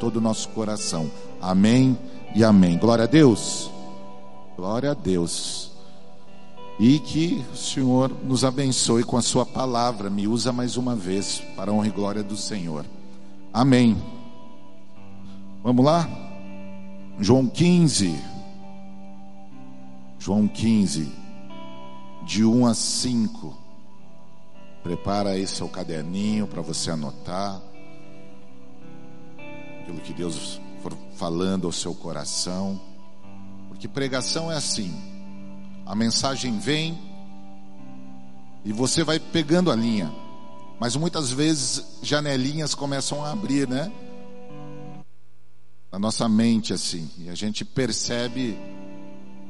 todo o nosso coração. Amém e amém. Glória a Deus. Glória a Deus. E que o Senhor nos abençoe com a Sua palavra. Me usa mais uma vez para a honra e glória do Senhor. Amém. Vamos lá? João 15. João 15, de 1 a 5. Prepara aí seu caderninho para você anotar aquilo que Deus for falando ao seu coração. Porque pregação é assim: a mensagem vem e você vai pegando a linha, mas muitas vezes janelinhas começam a abrir, né? Na nossa mente, assim, e a gente percebe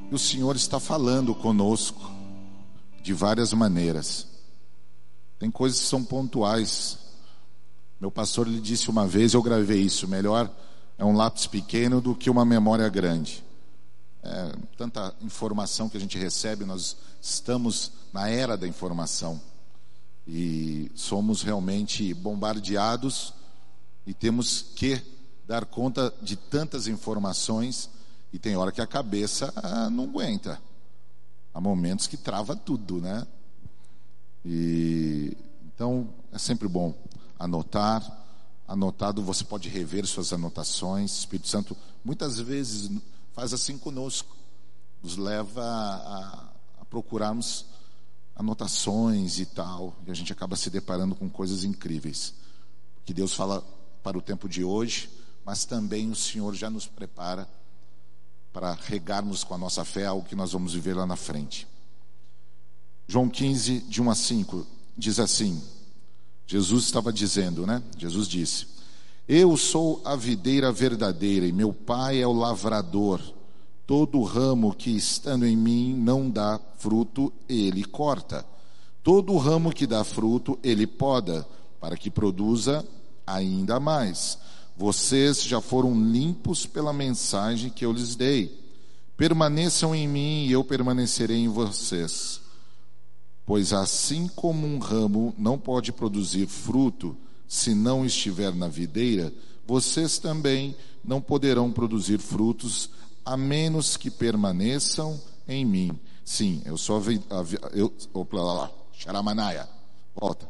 que o Senhor está falando conosco de várias maneiras. Tem coisas que são pontuais. Meu pastor lhe disse uma vez, eu gravei isso, melhor é um lápis pequeno do que uma memória grande. É, tanta informação que a gente recebe, nós estamos na era da informação e somos realmente bombardeados e temos que dar conta de tantas informações e tem hora que a cabeça ah, não aguenta. Há momentos que trava tudo, né? E então é sempre bom anotar. Anotado, você pode rever suas anotações. O Espírito Santo muitas vezes faz assim conosco, nos leva a, a procurarmos anotações e tal, e a gente acaba se deparando com coisas incríveis. Que Deus fala para o tempo de hoje, mas também o Senhor já nos prepara para regarmos com a nossa fé algo que nós vamos viver lá na frente. João 15, de 1 a 5, diz assim: Jesus estava dizendo, né? Jesus disse: Eu sou a videira verdadeira e meu pai é o lavrador. Todo ramo que estando em mim não dá fruto, ele corta. Todo ramo que dá fruto, ele poda, para que produza ainda mais. Vocês já foram limpos pela mensagem que eu lhes dei. Permaneçam em mim e eu permanecerei em vocês. Pois assim como um ramo não pode produzir fruto se não estiver na videira, vocês também não poderão produzir frutos a menos que permaneçam em mim. Sim, eu sou a, eu, opa, lá, lá, xaramanaia, volta.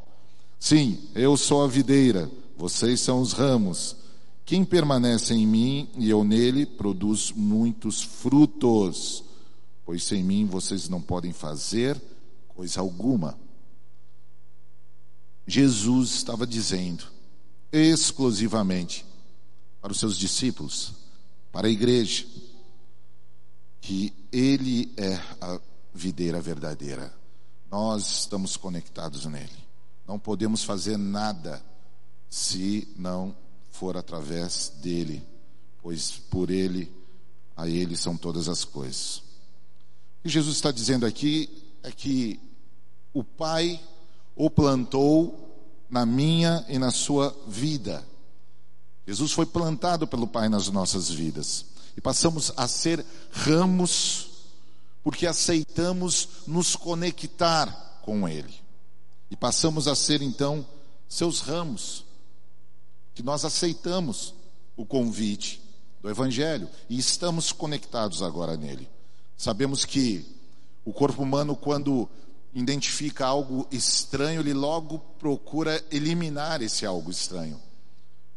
Sim, eu sou a videira, vocês são os ramos. Quem permanece em mim e eu nele produz muitos frutos, pois sem mim vocês não podem fazer coisa alguma. Jesus estava dizendo exclusivamente para os seus discípulos, para a igreja, que Ele é a videira verdadeira. Nós estamos conectados nele. Não podemos fazer nada se não for através dele, pois por ele, a ele são todas as coisas. O que Jesus está dizendo aqui é que o Pai o plantou na minha e na sua vida. Jesus foi plantado pelo Pai nas nossas vidas. E passamos a ser ramos porque aceitamos nos conectar com Ele. E passamos a ser então seus ramos que nós aceitamos o convite do Evangelho e estamos conectados agora nele. Sabemos que o corpo humano, quando identifica algo estranho, ele logo procura eliminar esse algo estranho.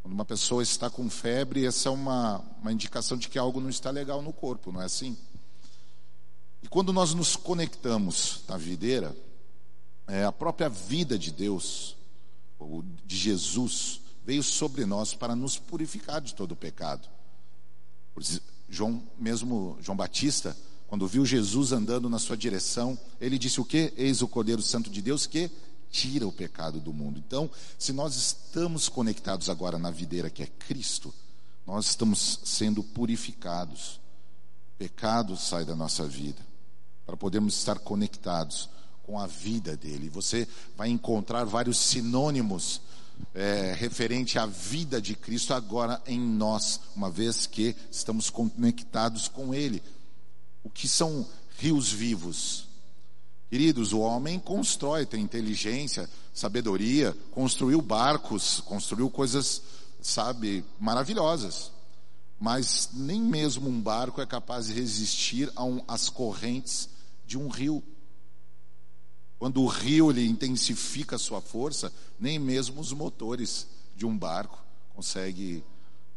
Quando uma pessoa está com febre, essa é uma, uma indicação de que algo não está legal no corpo, não é assim? E quando nós nos conectamos na videira, é, a própria vida de Deus, ou de Jesus, veio sobre nós para nos purificar de todo o pecado. João, mesmo João Batista, quando viu Jesus andando na sua direção, ele disse o que? Eis o Cordeiro Santo de Deus que tira o pecado do mundo. Então, se nós estamos conectados agora na videira que é Cristo, nós estamos sendo purificados. Pecado sai da nossa vida para podermos estar conectados com a vida dele. Você vai encontrar vários sinônimos é, referente à vida de Cristo agora em nós, uma vez que estamos conectados com Ele. O que são rios vivos? Queridos, o homem constrói, tem inteligência, sabedoria, construiu barcos, construiu coisas sabe, maravilhosas. Mas nem mesmo um barco é capaz de resistir às correntes de um rio. Quando o rio ele intensifica a sua força, nem mesmo os motores de um barco conseguem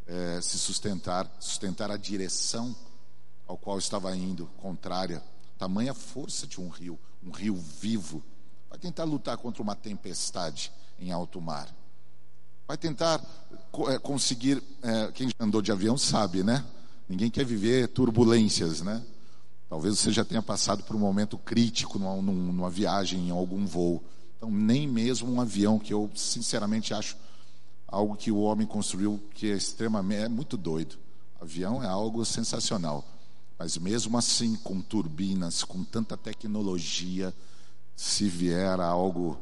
é, se sustentar, sustentar a direção ao qual estava indo, contrária. Tamanha força de um rio, um rio vivo. Vai tentar lutar contra uma tempestade em alto mar. Vai tentar é, conseguir. É, quem já andou de avião sabe, né? Ninguém quer viver turbulências, né? Talvez você já tenha passado por um momento crítico numa, numa viagem, em algum voo. Então, nem mesmo um avião, que eu sinceramente acho algo que o homem construiu que é extremamente, é muito doido. Avião é algo sensacional. Mas mesmo assim, com turbinas, com tanta tecnologia, se vier algo,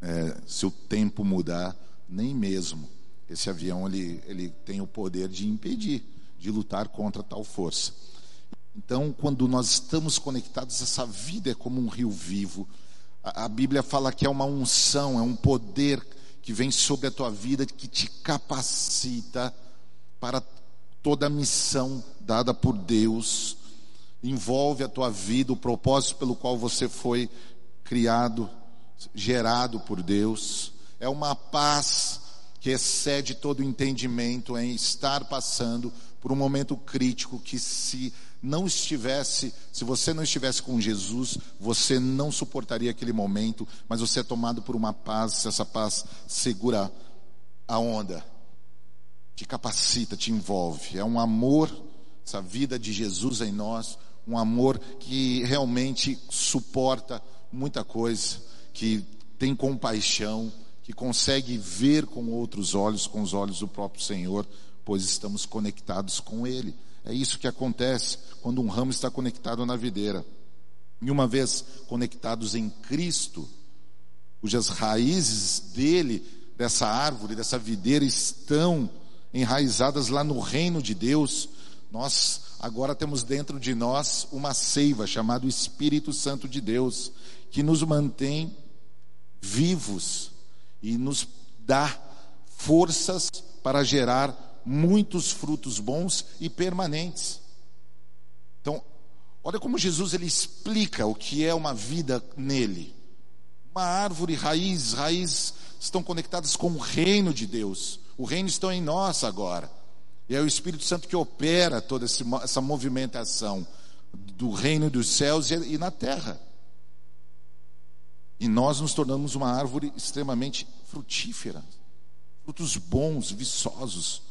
é, se o tempo mudar, nem mesmo esse avião ele, ele tem o poder de impedir, de lutar contra tal força. Então, quando nós estamos conectados, essa vida é como um rio vivo. A, a Bíblia fala que é uma unção, é um poder que vem sobre a tua vida, que te capacita para toda a missão dada por Deus. Envolve a tua vida, o propósito pelo qual você foi criado, gerado por Deus. É uma paz que excede todo entendimento em estar passando por um momento crítico que se não estivesse, se você não estivesse com Jesus, você não suportaria aquele momento, mas você é tomado por uma paz, essa paz segura a onda, te capacita, te envolve. É um amor, essa vida de Jesus em nós, um amor que realmente suporta muita coisa, que tem compaixão, que consegue ver com outros olhos, com os olhos do próprio Senhor, pois estamos conectados com Ele. É isso que acontece quando um ramo está conectado na videira. E uma vez conectados em Cristo, cujas raízes dele, dessa árvore, dessa videira, estão enraizadas lá no reino de Deus, nós agora temos dentro de nós uma seiva chamada Espírito Santo de Deus, que nos mantém vivos e nos dá forças para gerar muitos frutos bons e permanentes. Então, olha como Jesus ele explica o que é uma vida nele. Uma árvore, raízes, raízes estão conectadas com o reino de Deus. O reino está em nós agora. E é o Espírito Santo que opera toda essa movimentação do reino dos céus e na terra. E nós nos tornamos uma árvore extremamente frutífera, frutos bons, viçosos.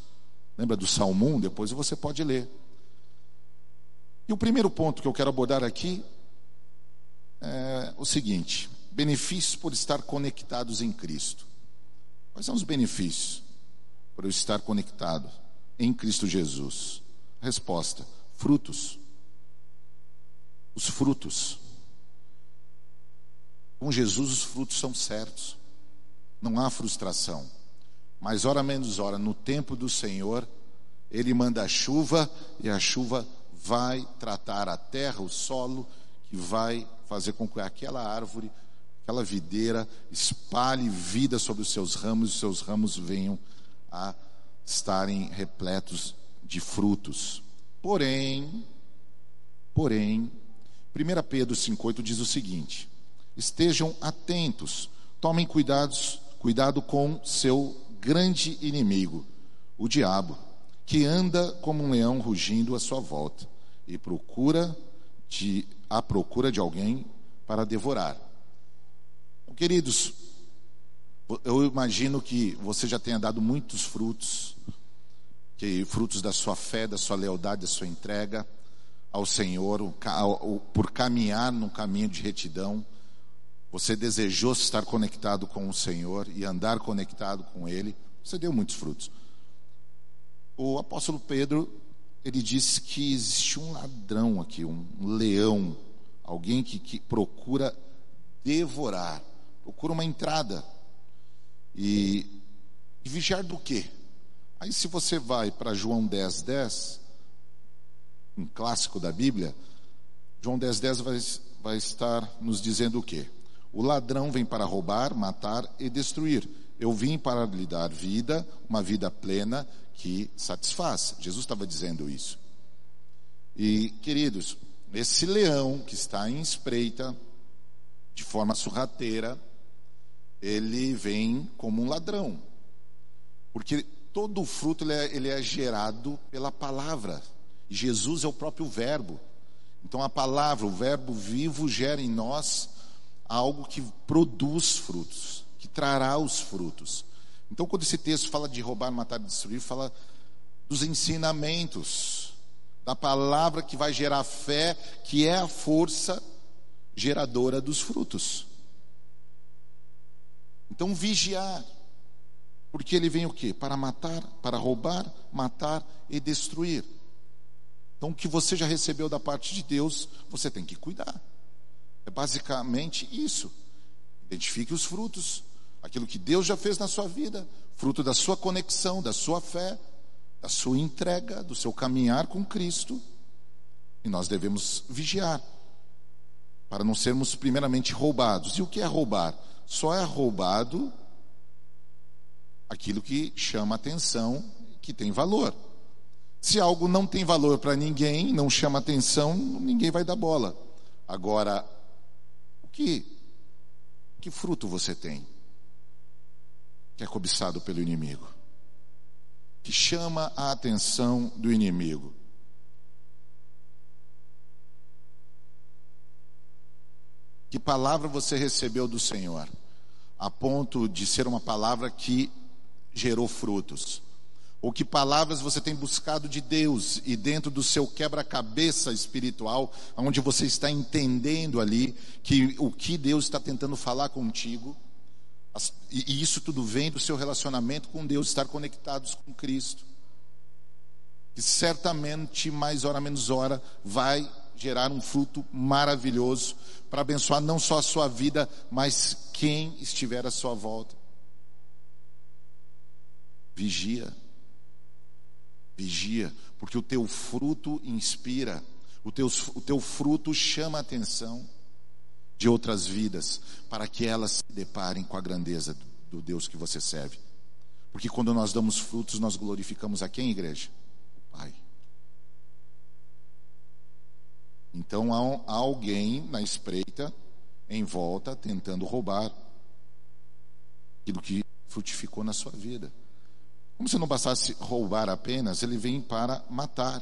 Lembra do Salmo 1? Depois você pode ler. E o primeiro ponto que eu quero abordar aqui é o seguinte: benefícios por estar conectados em Cristo. Quais são os benefícios por eu estar conectado em Cristo Jesus? Resposta: frutos. Os frutos. Com Jesus os frutos são certos. Não há frustração. Mas hora menos hora, no tempo do Senhor, Ele manda a chuva e a chuva vai tratar a terra, o solo, que vai fazer com que aquela árvore, aquela videira, espalhe vida sobre os seus ramos e os seus ramos venham a estarem repletos de frutos. Porém, porém, 1 Pedro 5,8 diz o seguinte: estejam atentos, tomem cuidados, cuidado com seu grande inimigo, o diabo, que anda como um leão rugindo à sua volta e procura de à procura de alguém para devorar. Queridos, eu imagino que você já tenha dado muitos frutos, que frutos da sua fé, da sua lealdade, da sua entrega ao Senhor, por caminhar no caminho de retidão você desejou estar conectado com o Senhor e andar conectado com Ele, você deu muitos frutos. O apóstolo Pedro, ele disse que existe um ladrão aqui, um leão, alguém que, que procura devorar, procura uma entrada. E, e vigiar do quê? Aí se você vai para João 10, 10, um clássico da Bíblia, João 10, 10 vai, vai estar nos dizendo o quê? O ladrão vem para roubar, matar e destruir. Eu vim para lhe dar vida, uma vida plena que satisfaz. Jesus estava dizendo isso. E, queridos, esse leão que está em espreita, de forma sorrateira, ele vem como um ladrão. Porque todo fruto ele é, ele é gerado pela palavra. Jesus é o próprio verbo. Então a palavra, o verbo vivo, gera em nós algo que produz frutos, que trará os frutos. Então, quando esse texto fala de roubar, matar e destruir, fala dos ensinamentos, da palavra que vai gerar fé, que é a força geradora dos frutos. Então, vigiar. Porque ele vem o quê? Para matar, para roubar, matar e destruir. Então, o que você já recebeu da parte de Deus, você tem que cuidar. É basicamente isso. Identifique os frutos, aquilo que Deus já fez na sua vida, fruto da sua conexão, da sua fé, da sua entrega, do seu caminhar com Cristo. E nós devemos vigiar, para não sermos primeiramente roubados. E o que é roubar? Só é roubado aquilo que chama atenção, que tem valor. Se algo não tem valor para ninguém, não chama atenção, ninguém vai dar bola. Agora, o que que fruto você tem? Que é cobiçado pelo inimigo. Que chama a atenção do inimigo. Que palavra você recebeu do Senhor? A ponto de ser uma palavra que gerou frutos. Ou que palavras você tem buscado de Deus e dentro do seu quebra-cabeça espiritual, onde você está entendendo ali que o que Deus está tentando falar contigo, e isso tudo vem do seu relacionamento com Deus, estar conectados com Cristo. Que certamente, mais hora menos hora, vai gerar um fruto maravilhoso para abençoar não só a sua vida, mas quem estiver à sua volta. Vigia. Vigia, porque o teu fruto inspira, o teu, o teu fruto chama a atenção de outras vidas, para que elas se deparem com a grandeza do, Deus que você serve. Porque quando nós damos frutos, nós glorificamos a quem, igreja? O Pai. Então há, alguém na espreita, em volta, tentando roubar aquilo que frutificou na sua vida. Como se não bastasse roubar apenas, ele vem para matar.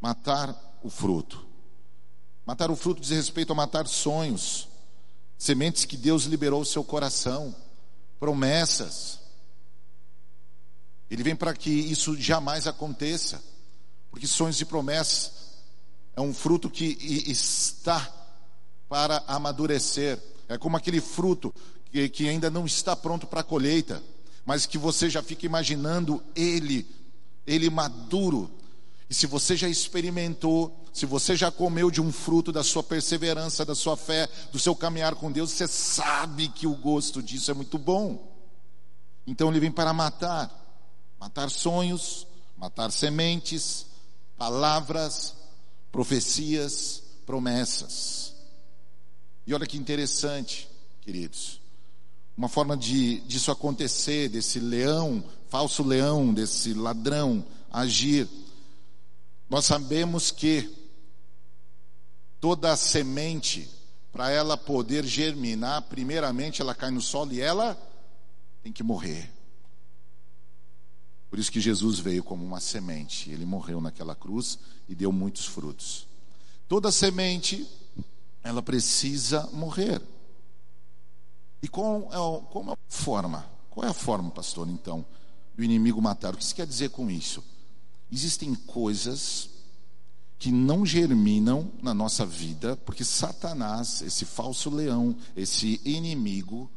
Matar o fruto. Matar o fruto diz respeito a matar sonhos, sementes que Deus liberou ao seu coração, promessas. Ele vem para que isso jamais aconteça, porque sonhos e promessas é um fruto que está para amadurecer. É como aquele fruto que, que ainda não está pronto para a colheita mas que você já fica imaginando ele, ele maduro. E se você já experimentou, se você já comeu de um fruto da sua perseverança, da sua fé, do seu caminhar com Deus, você sabe que o gosto disso é muito bom. Então ele vem para matar, matar sonhos, matar sementes, palavras, profecias, promessas. E olha que interessante, queridos uma forma de disso acontecer, desse leão, falso leão, desse ladrão agir. Nós sabemos que toda semente, para ela poder germinar, primeiramente ela cai no solo e ela tem que morrer. Por isso que Jesus veio como uma semente, ele morreu naquela cruz e deu muitos frutos. Toda semente, ela precisa morrer. E qual é, como é a forma? Qual é a forma, pastor, então, do inimigo matar? O que isso quer dizer com isso? Existem coisas que não germinam na nossa vida, porque Satanás, esse falso leão, esse inimigo,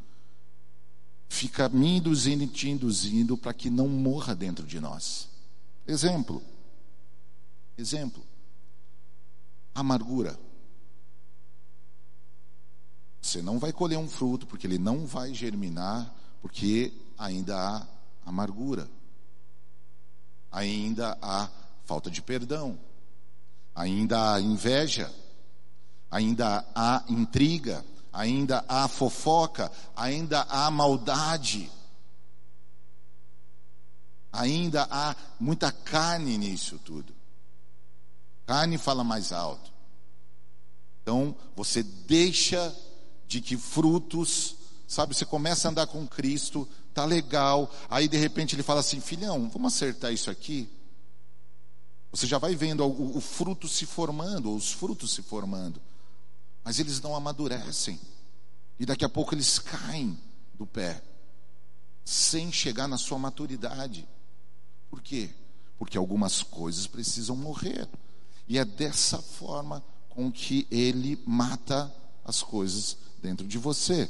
fica me induzindo e te induzindo para que não morra dentro de nós. Exemplo. Exemplo. Amargura. Você não vai colher um fruto, porque ele não vai germinar, porque ainda há amargura, ainda há falta de perdão, ainda há inveja, ainda há intriga, ainda há fofoca, ainda há maldade. Ainda há muita carne nisso tudo. Carne fala mais alto. Então, você deixa de que frutos, sabe, você começa a andar com Cristo, tá legal, aí de repente ele fala assim: "Filhão, vamos acertar isso aqui?" Você já vai vendo o, o fruto se formando, ou os frutos se formando. Mas eles não amadurecem. E daqui a pouco eles caem do pé, sem chegar na sua maturidade. Por quê? Porque algumas coisas precisam morrer. E é dessa forma com que ele mata as coisas dentro de você.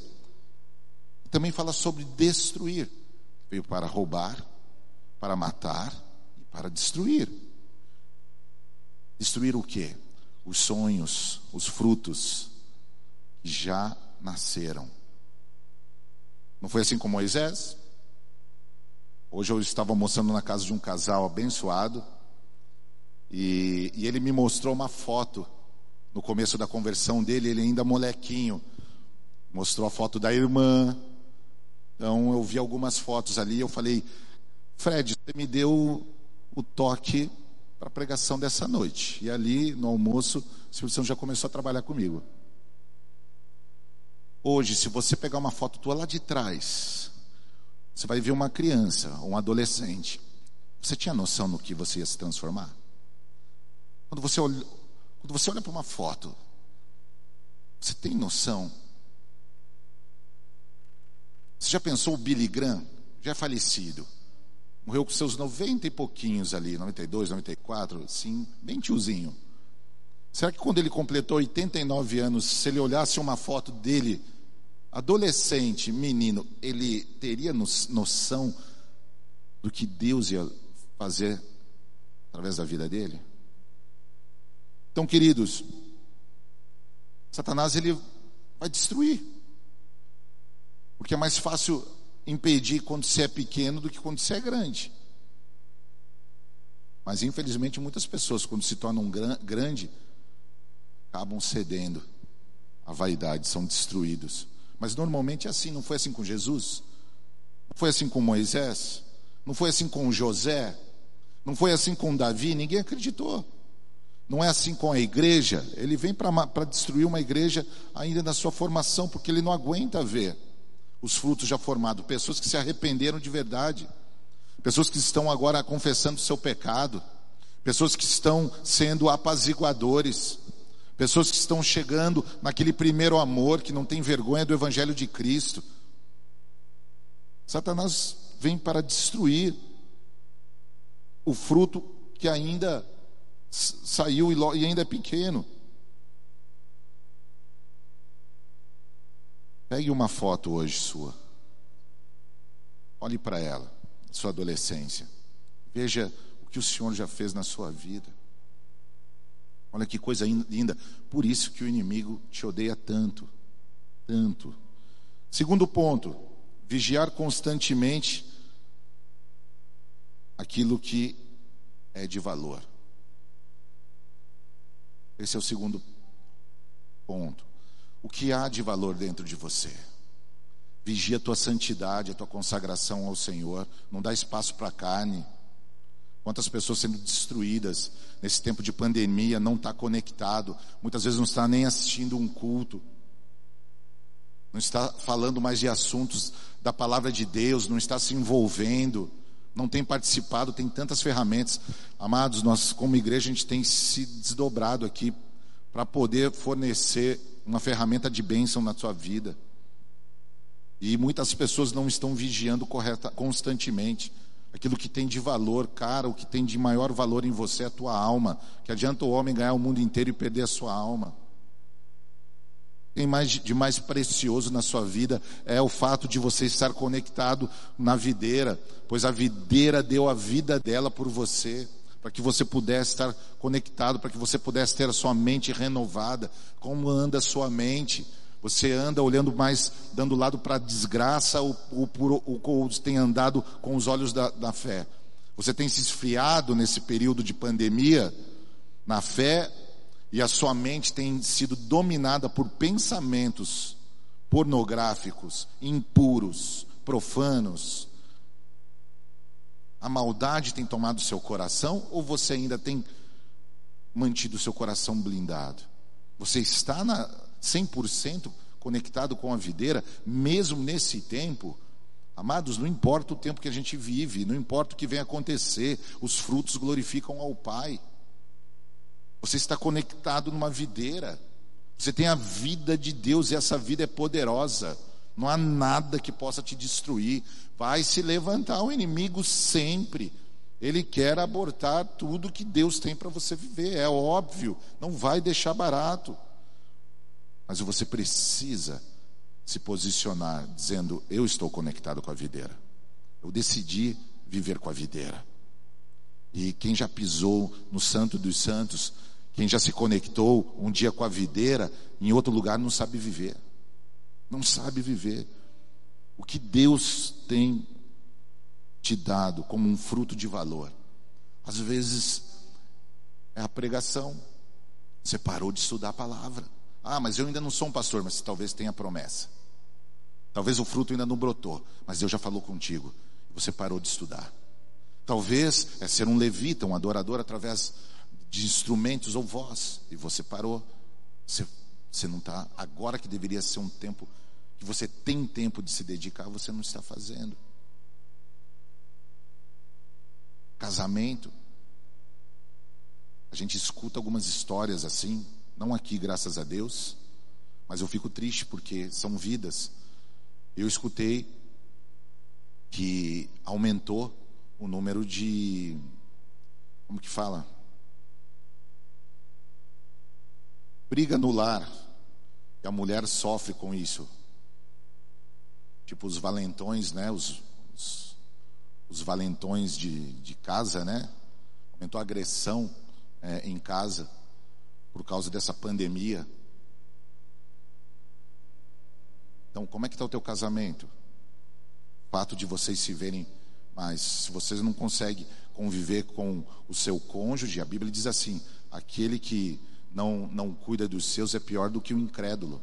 Também fala sobre destruir. Veio para roubar, para matar e para destruir. Destruir o quê? Os sonhos, os frutos que já nasceram. Não foi assim com Moisés? Hoje eu estava mostrando na casa de um casal abençoado e, e ele me mostrou uma foto no começo da conversão dele, ele ainda molequinho. Mostrou a foto da irmã. Então eu vi algumas fotos ali, eu falei, Fred, você me deu o toque para a pregação dessa noite. E ali, no almoço, o Espírito Santo já começou a trabalhar comigo. Hoje, se você pegar uma foto tua lá de trás, você vai ver uma criança, um adolescente. Você tinha noção no que você ia se transformar? Quando você olha, quando você olha para uma foto, você tem noção? Você já pensou o Billy Graham? Já é falecido. Morreu com seus 90 e pouquinhos ali, 92, 94, assim, bem tiozinho. Será que quando ele completou 89 anos, se ele olhasse uma foto dele, adolescente, menino, ele teria noção do que Deus ia fazer através da vida dele? Então, queridos, Satanás ele vai destruir. Porque é mais fácil impedir quando você é pequeno do que quando você é grande. Mas infelizmente muitas pessoas, quando se tornam grande, acabam cedendo à vaidade, são destruídos. Mas normalmente é assim, não foi assim com Jesus, não foi assim com Moisés, não foi assim com José, não foi assim com Davi, ninguém acreditou. Não é assim com a igreja, ele vem para destruir uma igreja ainda na sua formação, porque ele não aguenta ver os frutos já formados, pessoas que se arrependeram de verdade, pessoas que estão agora confessando o seu pecado, pessoas que estão sendo apaziguadores, pessoas que estão chegando naquele primeiro amor, que não tem vergonha do Evangelho de Cristo. Satanás vem para destruir o fruto que ainda saiu e ainda é pequeno. Pegue uma foto hoje sua. Olhe para ela, sua adolescência. Veja o que o Senhor já fez na sua vida. Olha que coisa linda. Por isso que o inimigo te odeia tanto, tanto. Segundo ponto, vigiar constantemente aquilo que é de valor. Esse é o segundo ponto o que há de valor dentro de você. Vigia a tua santidade, a tua consagração ao Senhor. Não dá espaço para a carne. Quantas pessoas sendo destruídas nesse tempo de pandemia, não está conectado, muitas vezes não está nem assistindo um culto, não está falando mais de assuntos da palavra de Deus, não está se envolvendo, não tem participado, tem tantas ferramentas. Amados, nós como igreja a gente tem se desdobrado aqui para poder fornecer uma ferramenta de bênção na sua vida. E muitas pessoas não estão vigiando correta, constantemente. Aquilo que tem de valor, cara, o que tem de maior valor em você é a tua alma. Que adianta o homem ganhar o mundo inteiro e perder a sua alma. Tem mais de mais precioso na sua vida é o fato de você estar conectado na videira, pois a videira deu a vida dela por você para que você pudesse estar conectado, para que você pudesse ter a sua mente renovada. Como anda a sua mente? Você anda olhando mais, dando lado para a desgraça ou, ou, ou, ou, tem andado com os olhos da, da fé? Você tem se esfriado nesse período de pandemia na fé e a sua mente tem sido dominada por pensamentos pornográficos, impuros, profanos, a maldade tem tomado seu coração ou você ainda tem mantido seu coração blindado? Você está na 100% conectado com a videira, mesmo nesse tempo? Amados, não importa o tempo que a gente vive, não importa o que vem acontecer, os frutos glorificam ao Pai. Você está conectado numa videira. Você tem a vida de Deus e essa vida é poderosa. Não há nada que possa te destruir. Vai se levantar o inimigo sempre. Ele quer abortar tudo que Deus tem para você viver, é óbvio, não vai deixar barato. Mas você precisa se posicionar dizendo: Eu estou conectado com a videira. Eu decidi viver com a videira. E quem já pisou no Santo dos Santos, quem já se conectou um dia com a videira, em outro lugar não sabe viver. Não sabe viver. O que Deus tem te dado como um fruto de valor. Às vezes é a pregação. Você parou de estudar a palavra. Ah, mas eu ainda não sou um pastor, mas talvez tenha promessa. Talvez o fruto ainda não brotou, mas Deus já falou contigo. Você parou de estudar. Talvez é ser um levita, um adorador através de instrumentos ou voz, e você parou. Você, você não está. Agora que deveria ser um tempo que você tem tempo de se dedicar, você não está fazendo. Casamento. A gente escuta algumas histórias assim, não aqui, graças a Deus, mas eu fico triste porque são vidas eu escutei que aumentou o número de. Como que fala? Briga no lar. E a mulher sofre com isso. Tipo os valentões, né? Os, os, os valentões de, de casa, né? Aumentou a agressão é, em casa por causa dessa pandemia. Então, como é que está o teu casamento? O fato de vocês se verem, mas se vocês não conseguem conviver com o seu cônjuge, a Bíblia diz assim: aquele que não, não cuida dos seus é pior do que o incrédulo.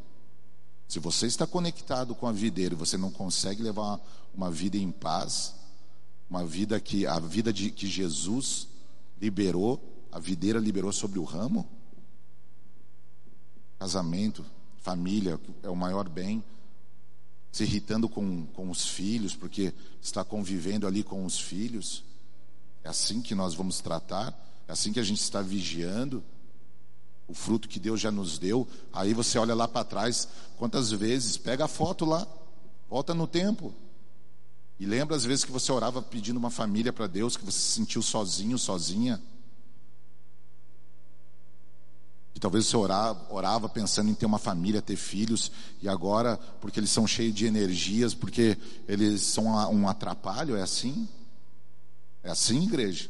Se você está conectado com a videira e você não consegue levar uma vida em paz, uma vida que a vida de, que Jesus liberou, a videira liberou sobre o ramo, casamento, família é o maior bem se irritando com, com os filhos, porque está convivendo ali com os filhos. É assim que nós vamos tratar, é assim que a gente está vigiando o fruto que Deus já nos deu. Aí você olha lá para trás, quantas vezes, pega a foto lá, volta no tempo. E lembra as vezes que você orava pedindo uma família para Deus, que você se sentiu sozinho, sozinha. E talvez você orava, orava pensando em ter uma família, ter filhos, e agora, porque eles são cheios de energias, porque eles são um atrapalho, é assim? É assim, igreja?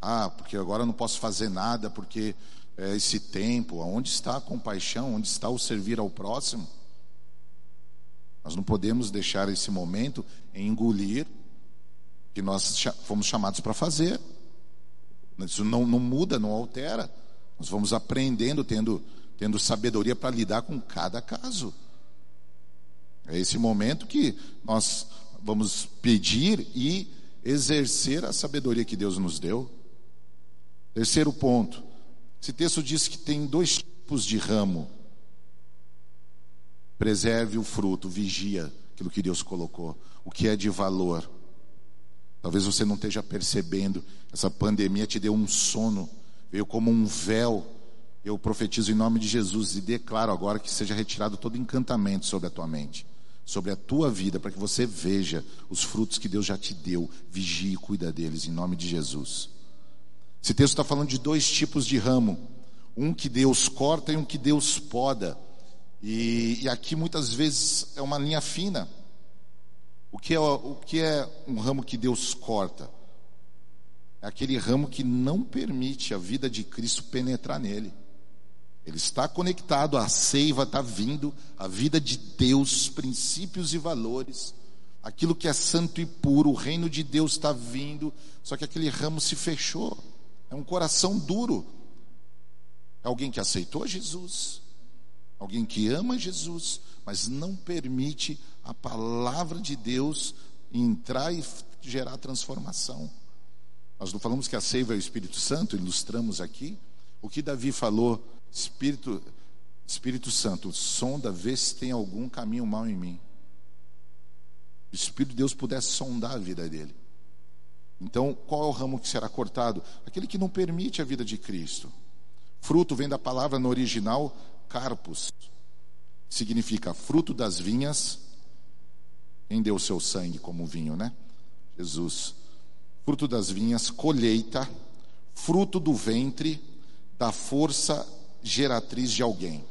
Ah, porque agora não posso fazer nada, porque é esse tempo, onde está a compaixão, onde está o servir ao próximo? Nós não podemos deixar esse momento engolir que nós fomos chamados para fazer. Isso não, não muda, não altera. Nós vamos aprendendo, tendo, tendo sabedoria para lidar com cada caso. É esse momento que nós vamos pedir e exercer a sabedoria que Deus nos deu. Terceiro ponto. Esse texto diz que tem dois tipos de ramo. Preserve o fruto, vigia aquilo que Deus colocou, o que é de valor. Talvez você não esteja percebendo, essa pandemia te deu um sono, veio como um véu. Eu profetizo em nome de Jesus e declaro agora que seja retirado todo encantamento sobre a tua mente, sobre a tua vida, para que você veja os frutos que Deus já te deu. Vigie e cuida deles em nome de Jesus. Esse texto está falando de dois tipos de ramo: um que Deus corta e um que Deus poda. E, e aqui muitas vezes é uma linha fina. O que, é, o que é um ramo que Deus corta? É aquele ramo que não permite a vida de Cristo penetrar nele. Ele está conectado, a seiva está vindo, a vida de Deus, princípios e valores, aquilo que é santo e puro, o reino de Deus está vindo, só que aquele ramo se fechou. É um coração duro. É alguém que aceitou Jesus, Alguém que ama Jesus, mas não permite a palavra de Deus entrar e gerar transformação. Nós não falamos que a seiva é o Espírito Santo, ilustramos aqui. O que Davi falou, Espírito, Espírito Santo, sonda, vê se tem algum caminho mal em mim. O Espírito de Deus pudesse sondar a vida dele. Então, qual é o ramo que será cortado? Aquele que não permite a vida de Cristo. Fruto vem da palavra no original carpos, significa fruto das vinhas. Quem deu seu sangue como vinho, né? Jesus. Fruto das vinhas, colheita, fruto do ventre, da força geratriz de alguém.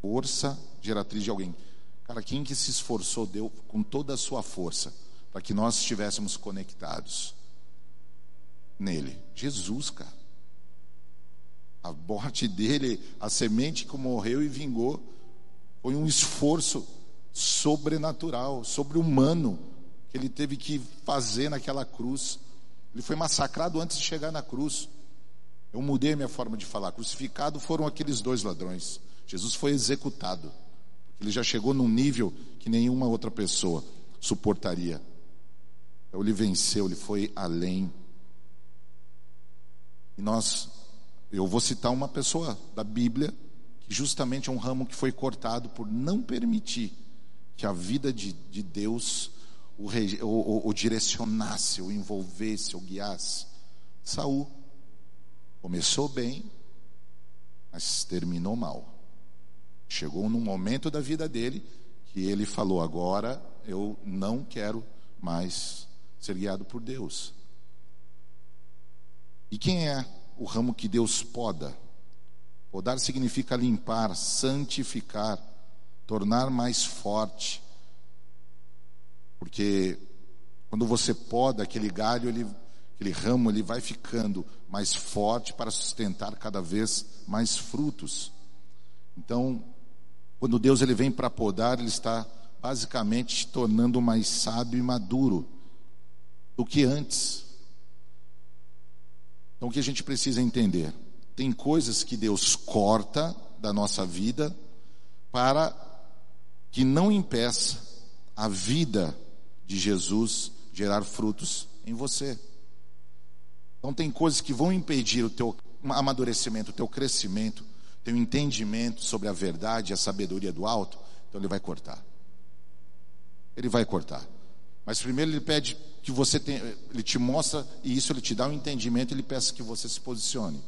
Força geratriz de alguém. Cara, quem que se esforçou deu com toda a sua força para que nós estivéssemos conectados nele? Jesus, cara. A morte dele, a semente que morreu e vingou, foi um esforço sobrenatural, sobre-humano, que ele teve que fazer naquela cruz. Ele foi massacrado antes de chegar na cruz. Eu mudei a minha forma de falar. Crucificado foram aqueles dois ladrões. Jesus foi executado. Ele já chegou num nível que nenhuma outra pessoa suportaria. Então ele venceu, ele foi além. E nós, eu vou citar uma pessoa da Bíblia, que justamente é um ramo que foi cortado por não permitir que a vida de, de Deus o, o, o direcionasse, o envolvesse, o guiasse. Saul começou bem, mas terminou mal. Chegou num momento da vida dele que ele falou: agora eu não quero mais ser guiado por Deus. E quem é o ramo que Deus poda? Podar significa limpar, santificar, tornar mais forte. Porque quando você poda aquele galho, ele, aquele ramo, ele vai ficando mais forte para sustentar cada vez mais frutos. Então, quando Deus ele vem para podar, ele está basicamente te tornando mais sábio e maduro do que antes. Então o que a gente precisa entender? Tem coisas que Deus corta da nossa vida para que não impeça a vida de Jesus gerar frutos em você. Então tem coisas que vão impedir o teu amadurecimento, o teu crescimento, teu entendimento sobre a verdade a sabedoria do alto, então ele vai cortar. Ele vai cortar. Mas primeiro ele pede que você tenha, ele te mostra e isso ele te dá um entendimento, ele peça que você se posicione.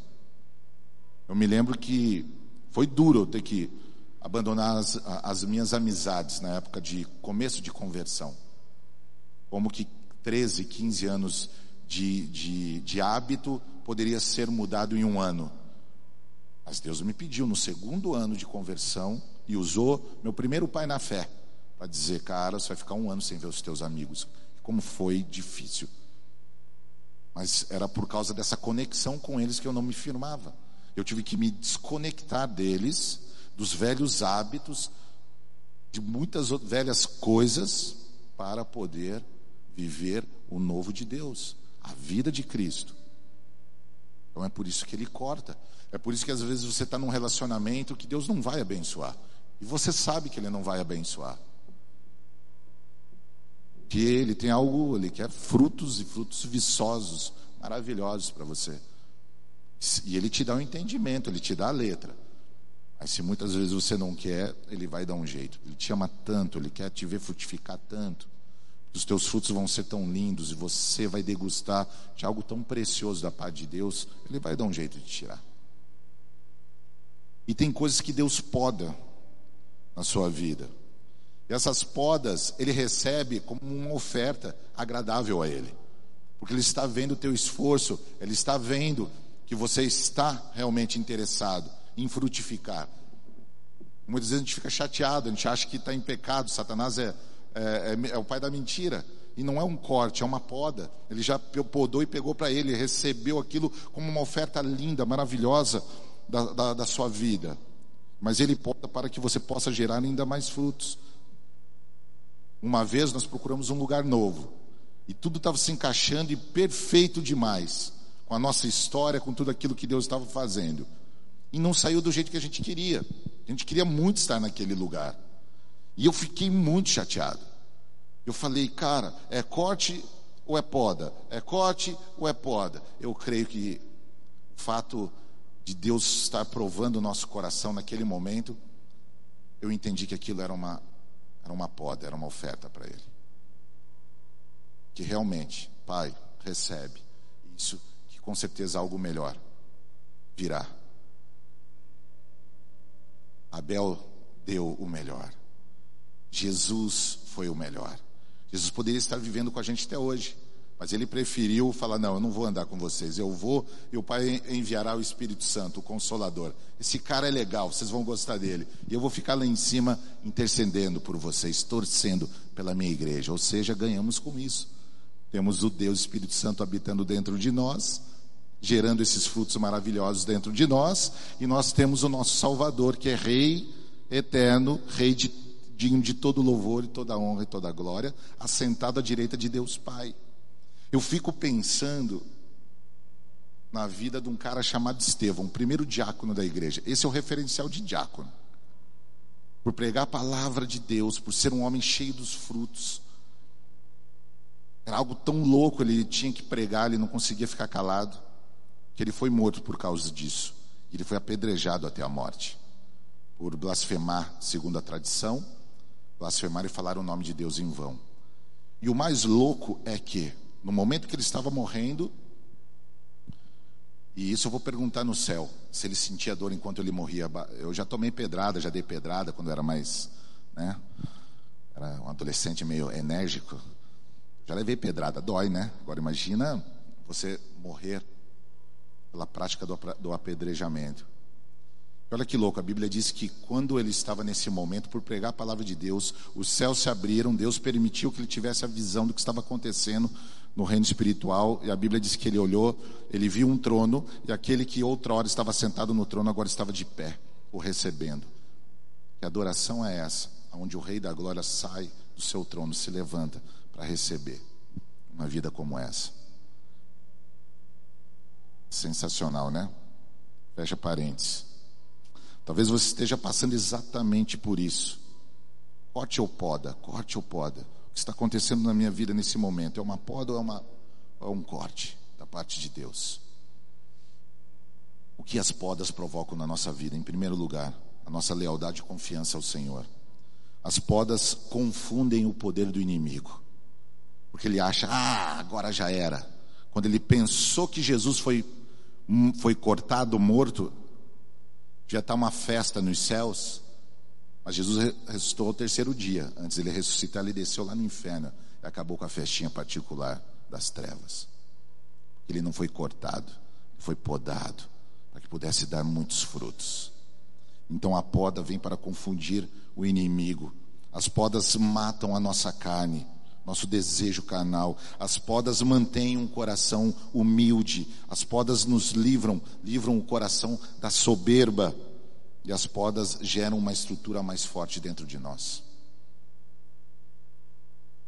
Eu me lembro que foi duro eu ter que abandonar as, as minhas amizades na época de começo de conversão. Como que 13, 15 anos de, de, de hábito poderia ser mudado em um ano. Mas Deus me pediu no segundo ano de conversão e usou meu primeiro pai na fé para dizer, cara, você vai ficar um ano sem ver os teus amigos. Como foi difícil. Mas era por causa dessa conexão com eles que eu não me firmava. Eu tive que me desconectar deles, dos velhos hábitos, de muitas velhas coisas, para poder viver o novo de Deus, a vida de Cristo. Então é por isso que ele corta. É por isso que às vezes você está num relacionamento que Deus não vai abençoar. E você sabe que Ele não vai abençoar que ele tem algo, ele quer frutos e frutos viçosos, maravilhosos para você. E ele te dá o um entendimento, ele te dá a letra. Mas se muitas vezes você não quer, ele vai dar um jeito. Ele te ama tanto, ele quer te ver frutificar tanto. Os teus frutos vão ser tão lindos e você vai degustar de algo tão precioso da parte de Deus, ele vai dar um jeito de tirar. E tem coisas que Deus poda na sua vida. E essas podas ele recebe como uma oferta agradável a ele. Porque ele está vendo o teu esforço, ele está vendo que você está realmente interessado em frutificar. Muitas vezes a gente fica chateado, a gente acha que está em pecado, Satanás é, é, é, é o pai da mentira. E não é um corte, é uma poda. Ele já podou e pegou para ele, recebeu aquilo como uma oferta linda, maravilhosa da, da, da sua vida. Mas ele poda para que você possa gerar ainda mais frutos. Uma vez nós procuramos um lugar novo e tudo estava se encaixando e perfeito demais com a nossa história, com tudo aquilo que Deus estava fazendo. E não saiu do jeito que a gente queria. A gente queria muito estar naquele lugar. E eu fiquei muito chateado. Eu falei, cara, é corte ou é poda? É corte ou é poda? Eu creio que o fato de Deus estar provando o nosso coração naquele momento, eu entendi que aquilo era uma, era uma poda, era uma oferta para Ele. Que realmente, Pai, recebe isso, que com certeza algo melhor virá. Abel deu o melhor. Jesus foi o melhor. Jesus poderia estar vivendo com a gente até hoje, mas ele preferiu falar: Não, eu não vou andar com vocês, eu vou e o Pai enviará o Espírito Santo, o Consolador. Esse cara é legal, vocês vão gostar dele. E eu vou ficar lá em cima intercedendo por vocês, torcendo pela minha igreja. Ou seja, ganhamos com isso. Temos o Deus Espírito Santo habitando dentro de nós, gerando esses frutos maravilhosos dentro de nós, e nós temos o nosso Salvador, que é Rei eterno, Rei de, digno de todo louvor e toda honra e toda glória, assentado à direita de Deus Pai. Eu fico pensando na vida de um cara chamado Estevão, o primeiro diácono da igreja. Esse é o referencial de diácono. Por pregar a palavra de Deus, por ser um homem cheio dos frutos, era algo tão louco, ele tinha que pregar, ele não conseguia ficar calado, que ele foi morto por causa disso. Ele foi apedrejado até a morte, por blasfemar, segundo a tradição, blasfemar e falar o nome de Deus em vão. E o mais louco é que, no momento que ele estava morrendo, e isso eu vou perguntar no céu, se ele sentia dor enquanto ele morria. Eu já tomei pedrada, já dei pedrada quando era mais, né? Era um adolescente meio enérgico. Já levei pedrada, dói, né? Agora imagina você morrer pela prática do, do apedrejamento. Olha que louco, a Bíblia diz que quando ele estava nesse momento, por pregar a palavra de Deus, os céus se abriram, Deus permitiu que ele tivesse a visão do que estava acontecendo no reino espiritual, e a Bíblia diz que ele olhou, ele viu um trono, e aquele que outrora estava sentado no trono agora estava de pé, o recebendo. Que adoração é essa? Onde o Rei da Glória sai do seu trono, se levanta para receber uma vida como essa. Sensacional, né? Fecha parênteses. Talvez você esteja passando exatamente por isso. Corte ou poda, corte ou poda. O que está acontecendo na minha vida nesse momento? É uma poda ou é, uma, é um corte da parte de Deus? O que as podas provocam na nossa vida? Em primeiro lugar, a nossa lealdade e confiança ao Senhor. As podas confundem o poder do inimigo. Porque ele acha, ah, agora já era. Quando ele pensou que Jesus foi, hum, foi cortado, morto, já está uma festa nos céus. Mas Jesus ressuscitou ao terceiro dia. Antes ele ressuscitar, ele desceu lá no inferno e acabou com a festinha particular das trevas. Ele não foi cortado, foi podado, para que pudesse dar muitos frutos. Então a poda vem para confundir o inimigo. As podas matam a nossa carne nosso desejo carnal. As podas mantêm um coração humilde. As podas nos livram, livram o coração da soberba. E as podas geram uma estrutura mais forte dentro de nós.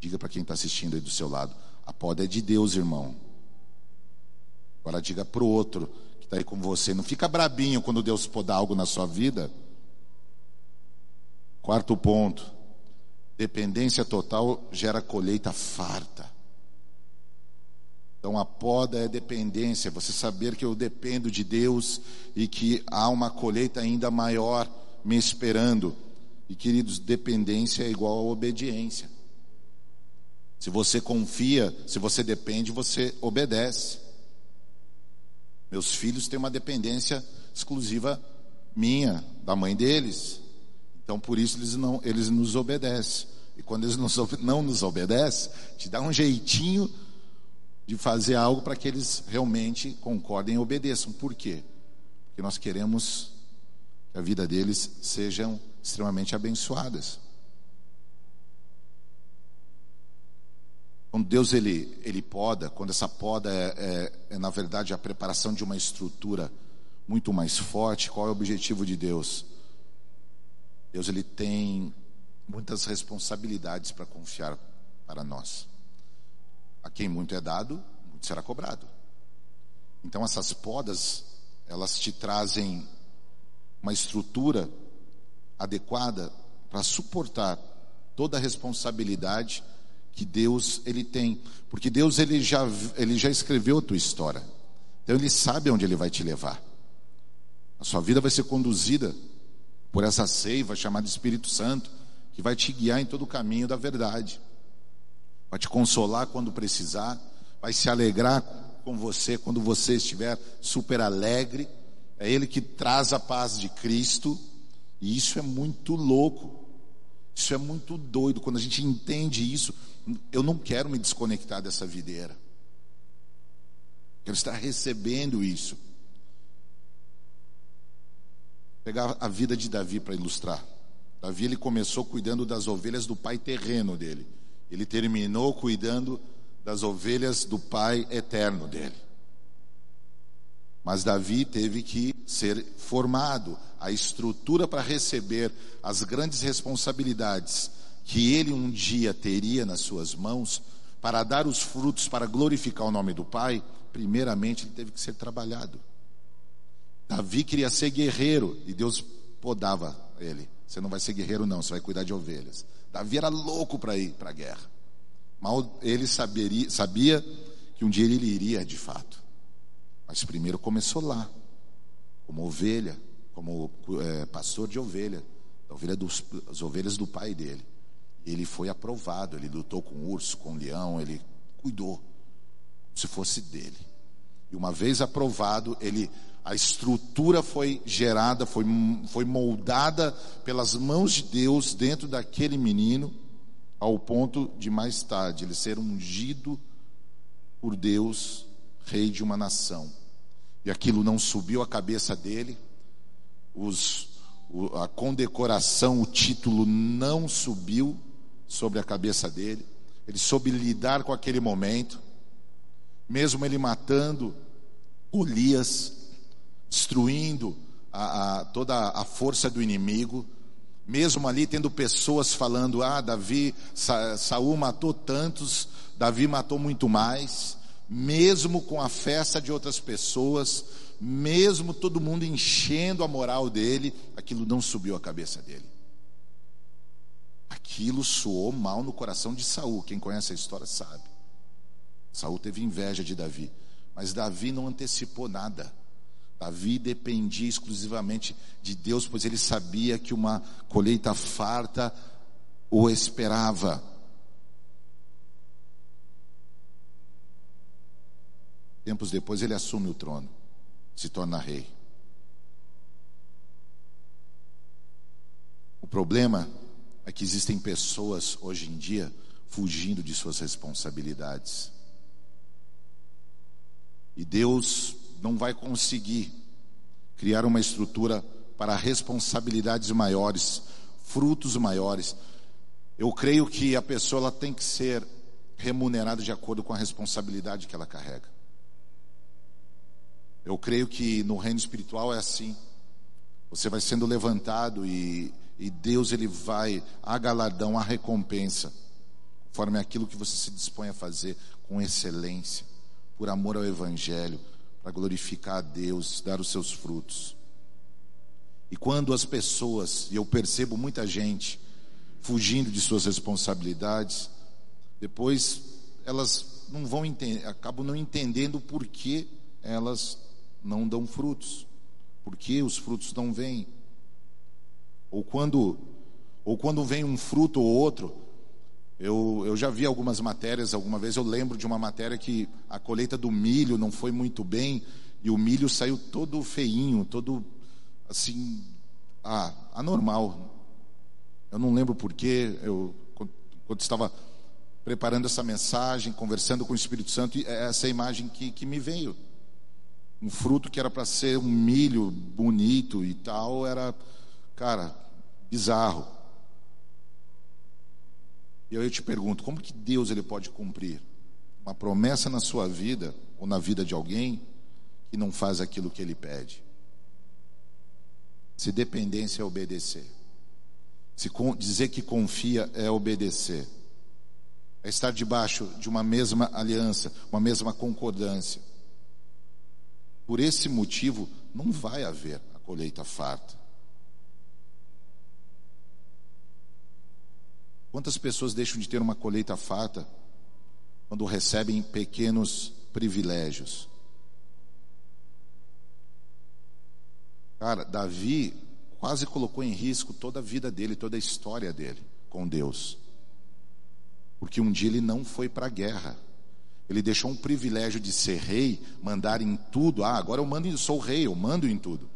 Diga para quem está assistindo aí do seu lado: a poda é de Deus, irmão. Agora diga para o outro que está aí com você: não fica brabinho quando Deus podar algo na sua vida. Quarto ponto Dependência total gera colheita farta. Então a poda é dependência, você saber que eu dependo de Deus e que há uma colheita ainda maior me esperando. E queridos, dependência é igual a obediência. Se você confia, se você depende, você obedece. Meus filhos têm uma dependência exclusiva minha, da mãe deles. Então por isso eles não, eles nos obedecem. E quando eles não nos obedecem, te dá um jeitinho de fazer algo para que eles realmente concordem e obedeçam. Por quê? Porque nós queremos que a vida deles sejam extremamente abençoadas. Quando Deus ele, ele poda, quando essa poda é, é, é na verdade a preparação de uma estrutura muito mais forte, qual é o objetivo de Deus? Deus ele tem muitas responsabilidades para confiar para nós. A quem muito é dado, muito será cobrado. Então essas podas, elas te trazem uma estrutura adequada para suportar toda a responsabilidade que Deus ele tem, porque Deus ele já ele já escreveu a tua história. Então ele sabe onde ele vai te levar. A sua vida vai ser conduzida por essa seiva chamada Espírito Santo, que vai te guiar em todo o caminho da verdade. Vai te consolar quando precisar, vai se alegrar com você quando você estiver super alegre. É ele que traz a paz de Cristo, e isso é muito louco. Isso é muito doido quando a gente entende isso. Eu não quero me desconectar dessa videira. Quero estar recebendo isso. Pegar a vida de Davi para ilustrar. Davi ele começou cuidando das ovelhas do pai terreno dele. Ele terminou cuidando das ovelhas do pai eterno dele. Mas Davi teve que ser formado, a estrutura para receber as grandes responsabilidades que ele um dia teria nas suas mãos, para dar os frutos, para glorificar o nome do Pai, primeiramente ele teve que ser trabalhado. Davi queria ser guerreiro e Deus podava ele. Você não vai ser guerreiro, não, você vai cuidar de ovelhas. Davi era louco para ir para a guerra. Mal ele saberia, sabia que um dia ele iria de fato. Mas primeiro começou lá, como ovelha, como é, pastor de ovelha, ovelha dos, as ovelhas do pai dele. Ele foi aprovado, ele lutou com urso, com leão, ele cuidou, se fosse dele. E uma vez aprovado, ele a estrutura foi gerada, foi, foi moldada pelas mãos de Deus dentro daquele menino, ao ponto de mais tarde ele ser ungido por Deus, rei de uma nação. E aquilo não subiu a cabeça dele, os, a condecoração, o título não subiu sobre a cabeça dele, ele soube lidar com aquele momento, mesmo ele matando Golias, destruindo a, a, toda a força do inimigo, mesmo ali tendo pessoas falando: ah, Davi, Sa, Saul matou tantos, Davi matou muito mais, mesmo com a festa de outras pessoas, mesmo todo mundo enchendo a moral dele, aquilo não subiu a cabeça dele. Aquilo soou mal no coração de Saul. Quem conhece a história sabe. Saul teve inveja de Davi, mas Davi não antecipou nada. Davi dependia exclusivamente de Deus, pois ele sabia que uma colheita farta o esperava. Tempos depois ele assume o trono, se torna rei. O problema é que existem pessoas hoje em dia fugindo de suas responsabilidades. E Deus não vai conseguir criar uma estrutura para responsabilidades maiores, frutos maiores. Eu creio que a pessoa tem que ser remunerada de acordo com a responsabilidade que ela carrega. Eu creio que no reino espiritual é assim. Você vai sendo levantado e, e Deus ele vai a galardão, a recompensa, conforme aquilo que você se dispõe a fazer com excelência, por amor ao evangelho, para glorificar a Deus, dar os seus frutos. E quando as pessoas, e eu percebo muita gente fugindo de suas responsabilidades, depois elas não vão entender, acabam não entendendo por que elas não dão frutos, por que os frutos não vêm. Ou quando, ou quando vem um fruto ou outro, eu, eu já vi algumas matérias, alguma vez eu lembro de uma matéria que a colheita do milho não foi muito bem e o milho saiu todo feinho, todo assim, ah, anormal. Eu não lembro porquê, eu quando estava preparando essa mensagem, conversando com o Espírito Santo, é essa imagem que, que me veio. Um fruto que era para ser um milho bonito e tal, era, cara, bizarro. E eu te pergunto, como que Deus ele pode cumprir uma promessa na sua vida ou na vida de alguém que não faz aquilo que ele pede? Se dependência é obedecer. Se dizer que confia é obedecer. É estar debaixo de uma mesma aliança, uma mesma concordância. Por esse motivo, não vai haver a colheita farta. Quantas pessoas deixam de ter uma colheita farta quando recebem pequenos privilégios? Cara, Davi quase colocou em risco toda a vida dele, toda a história dele com Deus. Porque um dia ele não foi para a guerra. Ele deixou um privilégio de ser rei, mandar em tudo. Ah, agora eu mando, eu sou rei, eu mando em tudo.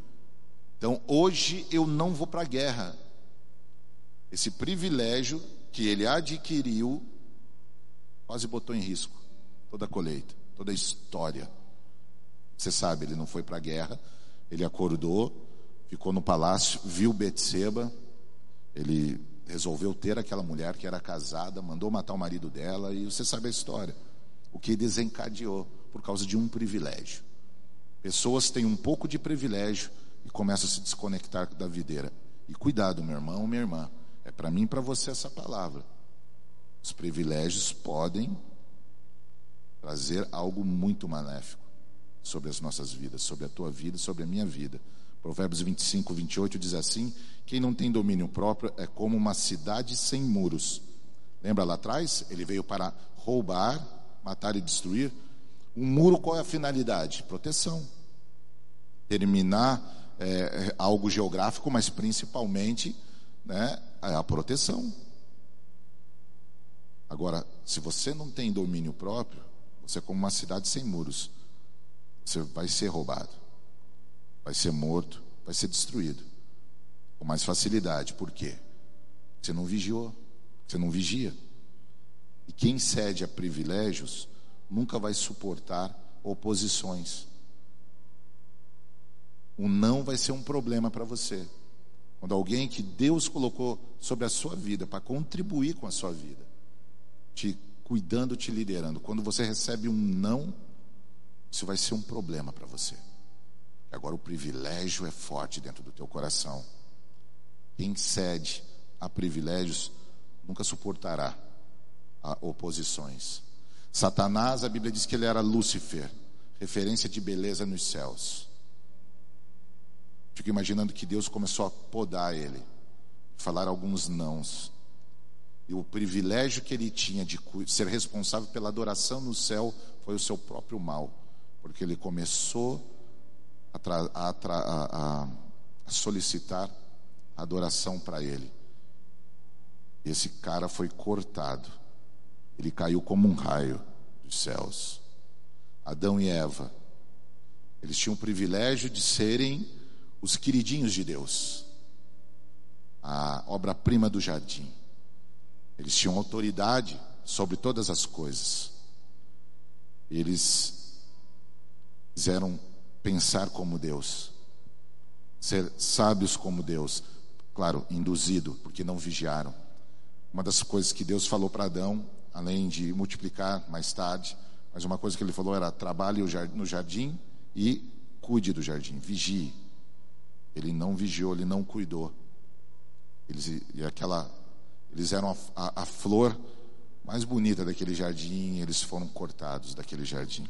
Então, hoje eu não vou para a guerra. Esse privilégio que ele adquiriu quase botou em risco toda a colheita, toda a história. Você sabe, ele não foi para a guerra, ele acordou, ficou no palácio, viu Betseba, ele resolveu ter aquela mulher que era casada, mandou matar o marido dela e você sabe a história. O que desencadeou por causa de um privilégio. Pessoas têm um pouco de privilégio e começam a se desconectar da videira. E cuidado, meu irmão, minha irmã, é para mim e para você essa palavra. Os privilégios podem trazer algo muito maléfico sobre as nossas vidas, sobre a tua vida, sobre a minha vida. Provérbios 25, 28 diz assim: Quem não tem domínio próprio é como uma cidade sem muros. Lembra lá atrás? Ele veio para roubar, matar e destruir. Um muro, qual é a finalidade? Proteção. Terminar é, algo geográfico, mas principalmente né, a proteção. Agora, se você não tem domínio próprio, você é como uma cidade sem muros. Você vai ser roubado, vai ser morto, vai ser destruído. Com mais facilidade. Por quê? Você não vigiou, você não vigia. E quem cede a privilégios nunca vai suportar oposições. O não vai ser um problema para você. Quando alguém que Deus colocou sobre a sua vida para contribuir com a sua vida, te cuidando, te liderando, quando você recebe um não, isso vai ser um problema para você. Agora o privilégio é forte dentro do teu coração. Quem cede a privilégios nunca suportará oposições. Satanás, a Bíblia diz que ele era Lúcifer, referência de beleza nos céus. Fico imaginando que Deus começou a podar ele, falar alguns nãos. E o privilégio que ele tinha de ser responsável pela adoração no céu foi o seu próprio mal porque ele começou a, a, a, a solicitar adoração para ele. Esse cara foi cortado, ele caiu como um raio dos céus. Adão e Eva, eles tinham o privilégio de serem os queridinhos de Deus, a obra-prima do jardim. Eles tinham autoridade sobre todas as coisas. Eles quiseram pensar como Deus, ser sábios como Deus, claro, induzido, porque não vigiaram. Uma das coisas que Deus falou para Adão, além de multiplicar mais tarde, mas uma coisa que ele falou era: trabalhe no jardim e cuide do jardim, vigie. Ele não vigiou, ele não cuidou. Eles, e aquela, eles eram a, a, a flor mais bonita daquele jardim, eles foram cortados daquele jardim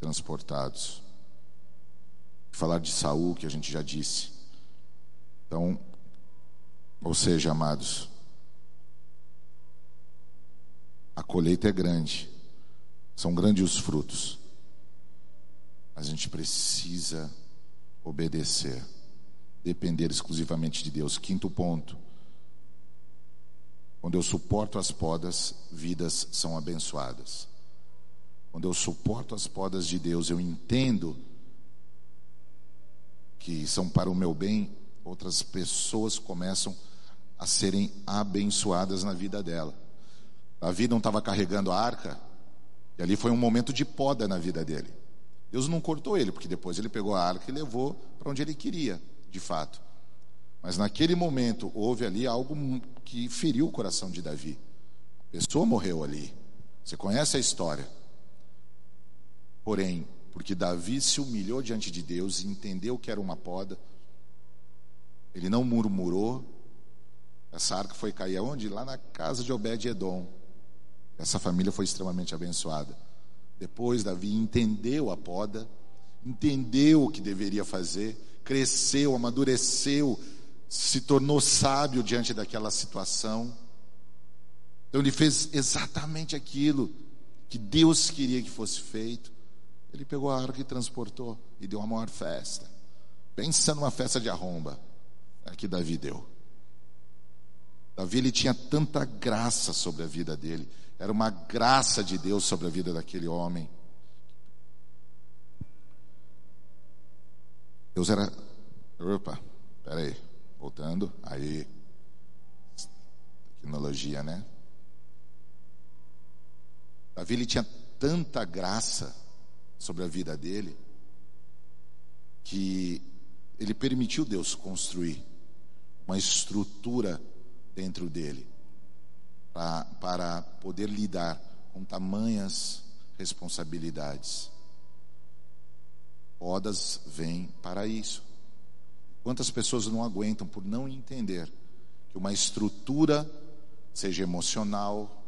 transportados. Falar de Saul, que a gente já disse. Então, ou seja, amados, a colheita é grande, são grandes os frutos, mas a gente precisa obedecer, depender exclusivamente de Deus. Quinto ponto. Quando eu suporto as podas, vidas são abençoadas. Quando eu suporto as podas de Deus, eu entendo que são para o meu bem, outras pessoas começam a serem abençoadas na vida dela. Davi não estava carregando a arca, e ali foi um momento de poda na vida dele. Deus não cortou ele, porque depois ele pegou a arca e levou para onde ele queria, de fato. Mas naquele momento houve ali algo que feriu o coração de Davi. A pessoa morreu ali. Você conhece a história. Porém, porque Davi se humilhou diante de Deus e entendeu que era uma poda, ele não murmurou. Essa arca foi cair aonde? Lá na casa de Obed-Edom. Essa família foi extremamente abençoada. Depois, Davi entendeu a poda, entendeu o que deveria fazer, cresceu, amadureceu, se tornou sábio diante daquela situação. Então ele fez exatamente aquilo que Deus queria que fosse feito. Ele pegou a arca e transportou e deu uma maior festa. Pensa numa festa de arromba. É que Davi deu. Davi ele tinha tanta graça sobre a vida dele. Era uma graça de Deus sobre a vida daquele homem. Deus era. Opa, peraí. Voltando. Aí. Tecnologia, né? Davi ele tinha tanta graça sobre a vida dele que ele permitiu Deus construir uma estrutura dentro dele para poder lidar com tamanhas responsabilidades. Odas vêm para isso. Quantas pessoas não aguentam por não entender que uma estrutura, seja emocional,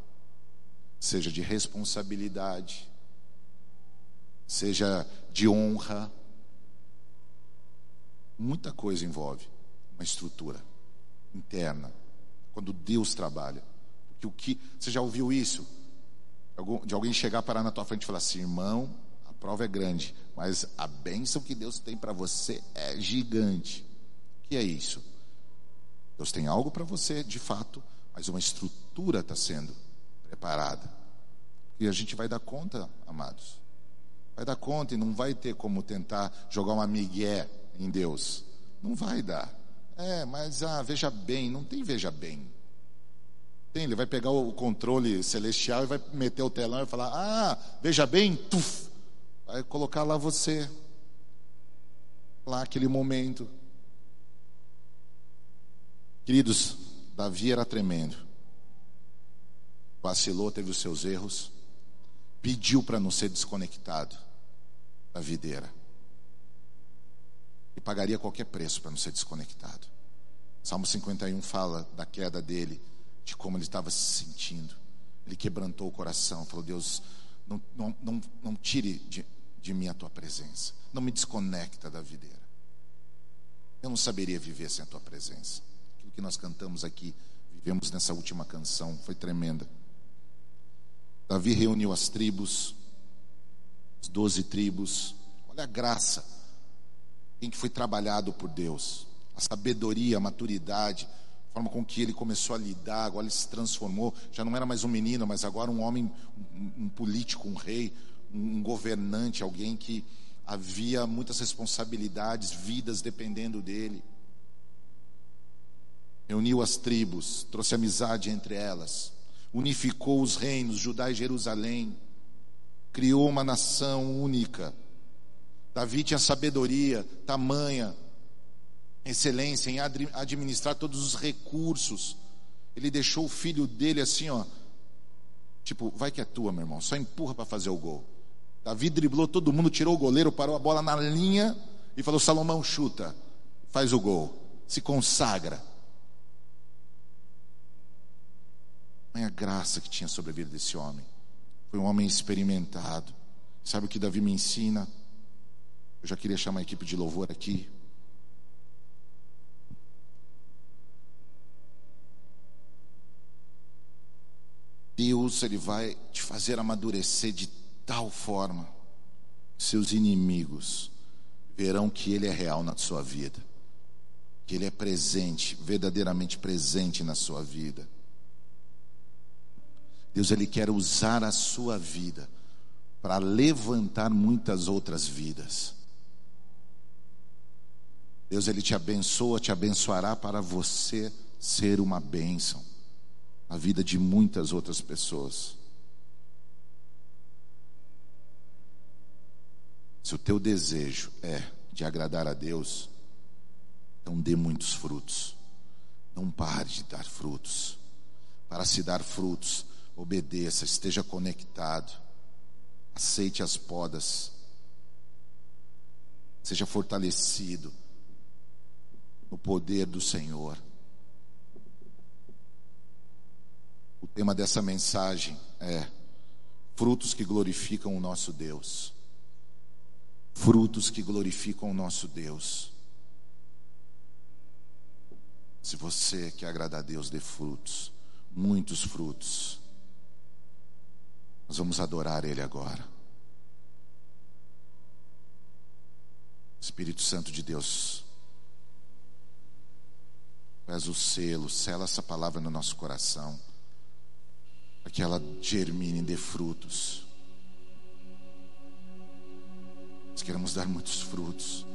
seja de responsabilidade, seja de honra, muita coisa envolve uma estrutura interna quando Deus trabalha. Porque o que você já ouviu isso? De alguém chegar parar na tua frente e falar assim, irmão, prova é grande, mas a bênção que Deus tem para você é gigante. O que é isso? Deus tem algo para você, de fato, mas uma estrutura está sendo preparada. E a gente vai dar conta, amados. Vai dar conta e não vai ter como tentar jogar uma migué em Deus. Não vai dar. É, mas ah, veja bem, não tem veja bem. Tem, ele vai pegar o controle celestial e vai meter o telão e falar: Ah, veja bem, tuf, vai colocar lá você, lá aquele momento. Queridos, Davi era tremendo, vacilou, teve os seus erros, pediu para não ser desconectado da videira e pagaria qualquer preço para não ser desconectado. Salmo 51 fala da queda dele, de como ele estava se sentindo. Ele quebrantou o coração, falou: Deus, não, não, não, não tire de, de mim a tua presença, não me desconecta da videira. Eu não saberia viver sem a tua presença. Aquilo que nós cantamos aqui, vivemos nessa última canção, foi tremenda. Davi reuniu as tribos, as doze tribos, olha a graça em que foi trabalhado por Deus. A sabedoria, a maturidade, a forma com que ele começou a lidar, agora ele se transformou, já não era mais um menino, mas agora um homem, um, um político, um rei, um, governante, alguém que havia muitas responsabilidades, vidas dependendo dele. Reuniu as tribos, trouxe amizade entre elas, unificou os reinos, Judá e Jerusalém, criou uma nação única Davi tinha sabedoria, tamanha, excelência em administrar todos os recursos. Ele deixou o filho dele assim, ó. Tipo, vai que é tua, meu irmão, só empurra para fazer o gol. Davi driblou todo mundo, tirou o goleiro, parou a bola na linha e falou: Salomão, chuta, faz o gol, se consagra. Olha a graça que tinha sobre a vida desse homem. Foi um homem experimentado. Sabe o que Davi me ensina? Eu já queria chamar a equipe de louvor aqui. Deus, Ele vai te fazer amadurecer de tal forma, seus inimigos verão que Ele é real na sua vida, que Ele é presente, verdadeiramente presente na sua vida. Deus, Ele quer usar a sua vida para levantar muitas outras vidas. Deus ele te abençoa, te abençoará para você ser uma bênção na vida de muitas outras pessoas. Se o teu desejo é de agradar a Deus, então dê muitos frutos. Não pare de dar frutos. Para se dar frutos, obedeça, esteja conectado. Aceite as podas. Seja fortalecido no poder do Senhor. O tema dessa mensagem é frutos que glorificam o nosso Deus. Frutos que glorificam o nosso Deus. Se você quer agradar a Deus, dê frutos. muitos frutos. Nós vamos adorar Ele agora. Espírito Santo de Deus, faz o selo, sela essa palavra no nosso coração, para que ela germine e dê frutos. Nós queremos dar muitos frutos,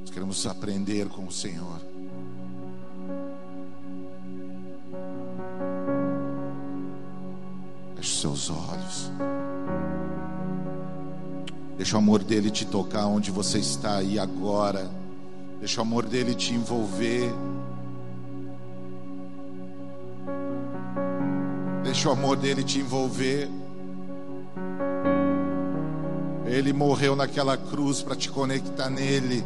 nós queremos aprender com o Senhor. Feche seus olhos. Deixa o amor dele te tocar onde você está aí agora. Deixa o amor dele te envolver. Deixa o amor dele te envolver. Ele morreu naquela cruz para te conectar nele.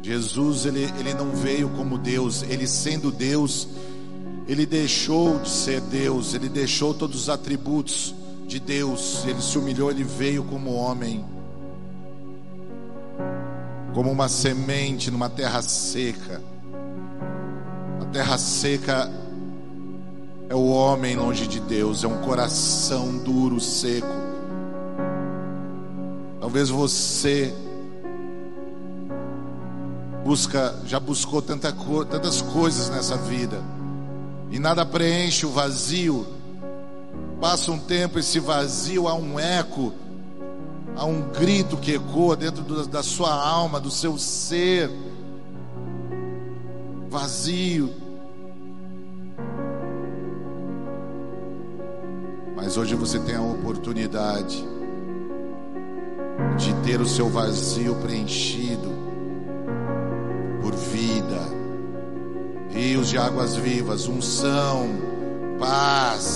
Jesus, ele, ele não veio como Deus, ele sendo Deus, ele deixou de ser Deus, ele deixou todos os atributos de Deus, ele se humilhou, ele veio como homem, como uma semente numa terra seca. A terra seca é o homem longe de Deus, é um coração duro, seco. Talvez você busca, já buscou tanta, tantas coisas nessa vida e nada preenche o vazio. Passa um tempo, esse vazio há um eco, há um grito que ecoa dentro do, da sua alma, do seu ser. Vazio. Hoje você tem a oportunidade de ter o seu vazio preenchido por vida, rios de águas vivas, unção, paz.